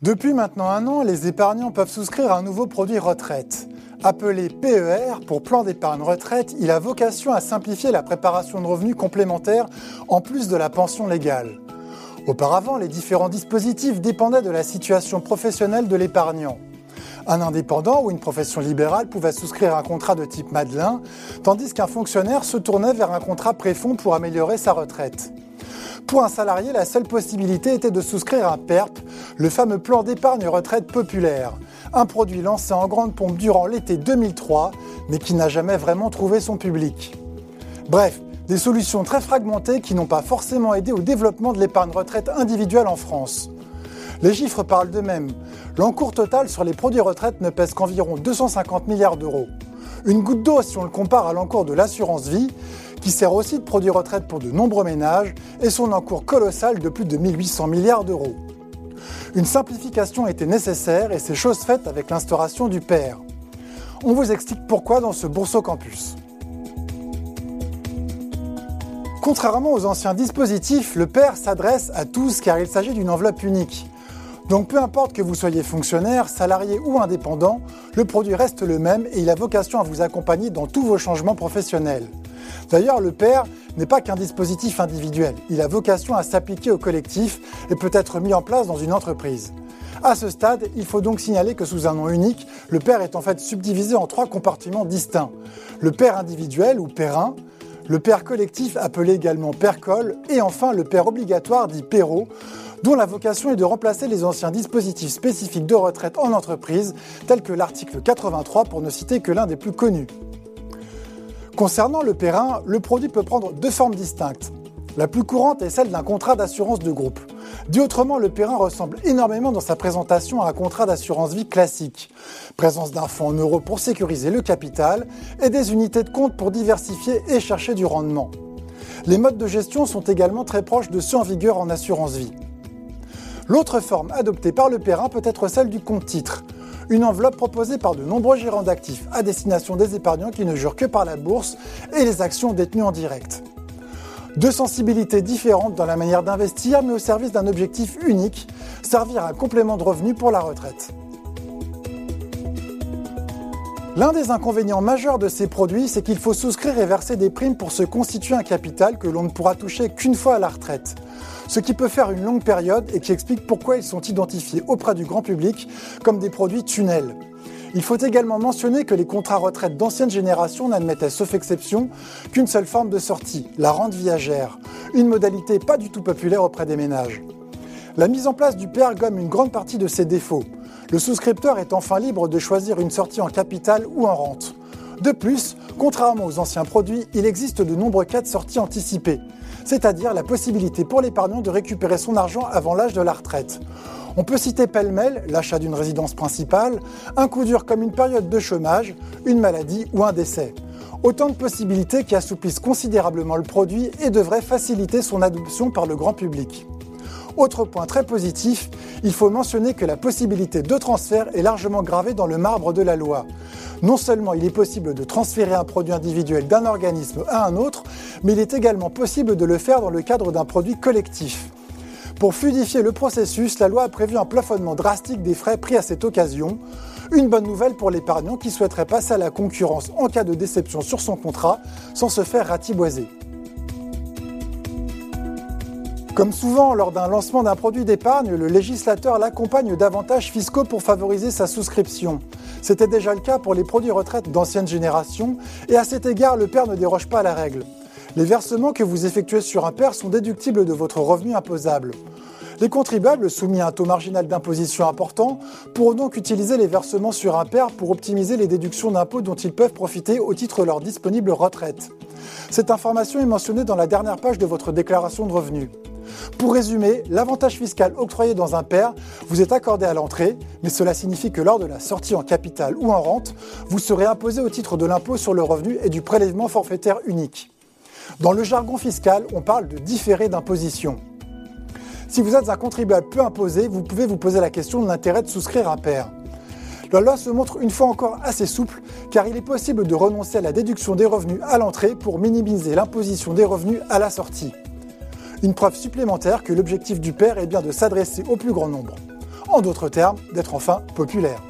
Depuis maintenant un an, les épargnants peuvent souscrire à un nouveau produit retraite. Appelé PER pour plan d'épargne retraite, il a vocation à simplifier la préparation de revenus complémentaires en plus de la pension légale. Auparavant, les différents dispositifs dépendaient de la situation professionnelle de l'épargnant. Un indépendant ou une profession libérale pouvait souscrire un contrat de type Madelin, tandis qu'un fonctionnaire se tournait vers un contrat préfond pour améliorer sa retraite. Pour un salarié, la seule possibilité était de souscrire un PERP, le fameux plan d'épargne retraite populaire, un produit lancé en grande pompe durant l'été 2003, mais qui n'a jamais vraiment trouvé son public. Bref, des solutions très fragmentées qui n'ont pas forcément aidé au développement de l'épargne retraite individuelle en France. Les chiffres parlent d'eux-mêmes. L'encours total sur les produits retraite ne pèse qu'environ 250 milliards d'euros. Une goutte d'eau si on le compare à l'encours de l'assurance vie, qui sert aussi de produit retraite pour de nombreux ménages, et son encours colossal de plus de 1800 milliards d'euros. Une simplification était nécessaire et c'est chose faite avec l'instauration du PER. On vous explique pourquoi dans ce Bourseau Campus. Contrairement aux anciens dispositifs, le PER s'adresse à tous car il s'agit d'une enveloppe unique. Donc peu importe que vous soyez fonctionnaire, salarié ou indépendant, le produit reste le même et il a vocation à vous accompagner dans tous vos changements professionnels. D'ailleurs, le PER n'est pas qu'un dispositif individuel, il a vocation à s'appliquer au collectif et peut être mis en place dans une entreprise. À ce stade, il faut donc signaler que sous un nom unique, le PER est en fait subdivisé en trois compartiments distincts. Le PER individuel ou PER1, le PER collectif appelé également PERCOL et enfin le PER obligatoire dit PERO dont la vocation est de remplacer les anciens dispositifs spécifiques de retraite en entreprise, tels que l'article 83 pour ne citer que l'un des plus connus. Concernant le PER1, le produit peut prendre deux formes distinctes. La plus courante est celle d'un contrat d'assurance de groupe. Dit autrement, le PER1 ressemble énormément dans sa présentation à un contrat d'assurance vie classique. Présence d'un fonds en euros pour sécuriser le capital et des unités de compte pour diversifier et chercher du rendement. Les modes de gestion sont également très proches de ceux en vigueur en assurance vie. L'autre forme adoptée par le PER1 peut être celle du compte titre une enveloppe proposée par de nombreux gérants d'actifs à destination des épargnants qui ne jurent que par la bourse et les actions détenues en direct. Deux sensibilités différentes dans la manière d'investir, mais au service d'un objectif unique, servir un complément de revenu pour la retraite. L'un des inconvénients majeurs de ces produits, c'est qu'il faut souscrire et verser des primes pour se constituer un capital que l'on ne pourra toucher qu'une fois à la retraite ce qui peut faire une longue période et qui explique pourquoi ils sont identifiés auprès du grand public comme des produits tunnels. Il faut également mentionner que les contrats retraite d'ancienne génération n'admettaient, sauf exception, qu'une seule forme de sortie, la rente viagère, une modalité pas du tout populaire auprès des ménages. La mise en place du PR gomme une grande partie de ses défauts. Le souscripteur est enfin libre de choisir une sortie en capital ou en rente. De plus, contrairement aux anciens produits, il existe de nombreux cas de sortie anticipée c'est-à-dire la possibilité pour l'épargnant de récupérer son argent avant l'âge de la retraite. On peut citer pêle-mêle l'achat d'une résidence principale, un coup dur comme une période de chômage, une maladie ou un décès. Autant de possibilités qui assouplissent considérablement le produit et devraient faciliter son adoption par le grand public. Autre point très positif, il faut mentionner que la possibilité de transfert est largement gravée dans le marbre de la loi. Non seulement il est possible de transférer un produit individuel d'un organisme à un autre, mais il est également possible de le faire dans le cadre d'un produit collectif. Pour fluidifier le processus, la loi a prévu un plafonnement drastique des frais pris à cette occasion. Une bonne nouvelle pour l'épargnant qui souhaiterait passer à la concurrence en cas de déception sur son contrat sans se faire ratiboiser. Comme souvent lors d'un lancement d'un produit d'épargne, le législateur l'accompagne d'avantages fiscaux pour favoriser sa souscription. C'était déjà le cas pour les produits retraite d'ancienne génération, et à cet égard, le père ne déroge pas à la règle. Les versements que vous effectuez sur un père sont déductibles de votre revenu imposable. Les contribuables soumis à un taux marginal d'imposition important pourront donc utiliser les versements sur un père pour optimiser les déductions d'impôts dont ils peuvent profiter au titre de leur disponible retraite. Cette information est mentionnée dans la dernière page de votre déclaration de revenus. Pour résumer, l'avantage fiscal octroyé dans un pair vous est accordé à l'entrée, mais cela signifie que lors de la sortie en capital ou en rente, vous serez imposé au titre de l'impôt sur le revenu et du prélèvement forfaitaire unique. Dans le jargon fiscal, on parle de différé d'imposition. Si vous êtes un contribuable peu imposé, vous pouvez vous poser la question de l'intérêt de souscrire un pair. La loi se montre une fois encore assez souple car il est possible de renoncer à la déduction des revenus à l'entrée pour minimiser l'imposition des revenus à la sortie. Une preuve supplémentaire que l'objectif du père est bien de s'adresser au plus grand nombre. en d'autres termes, d'être enfin populaire.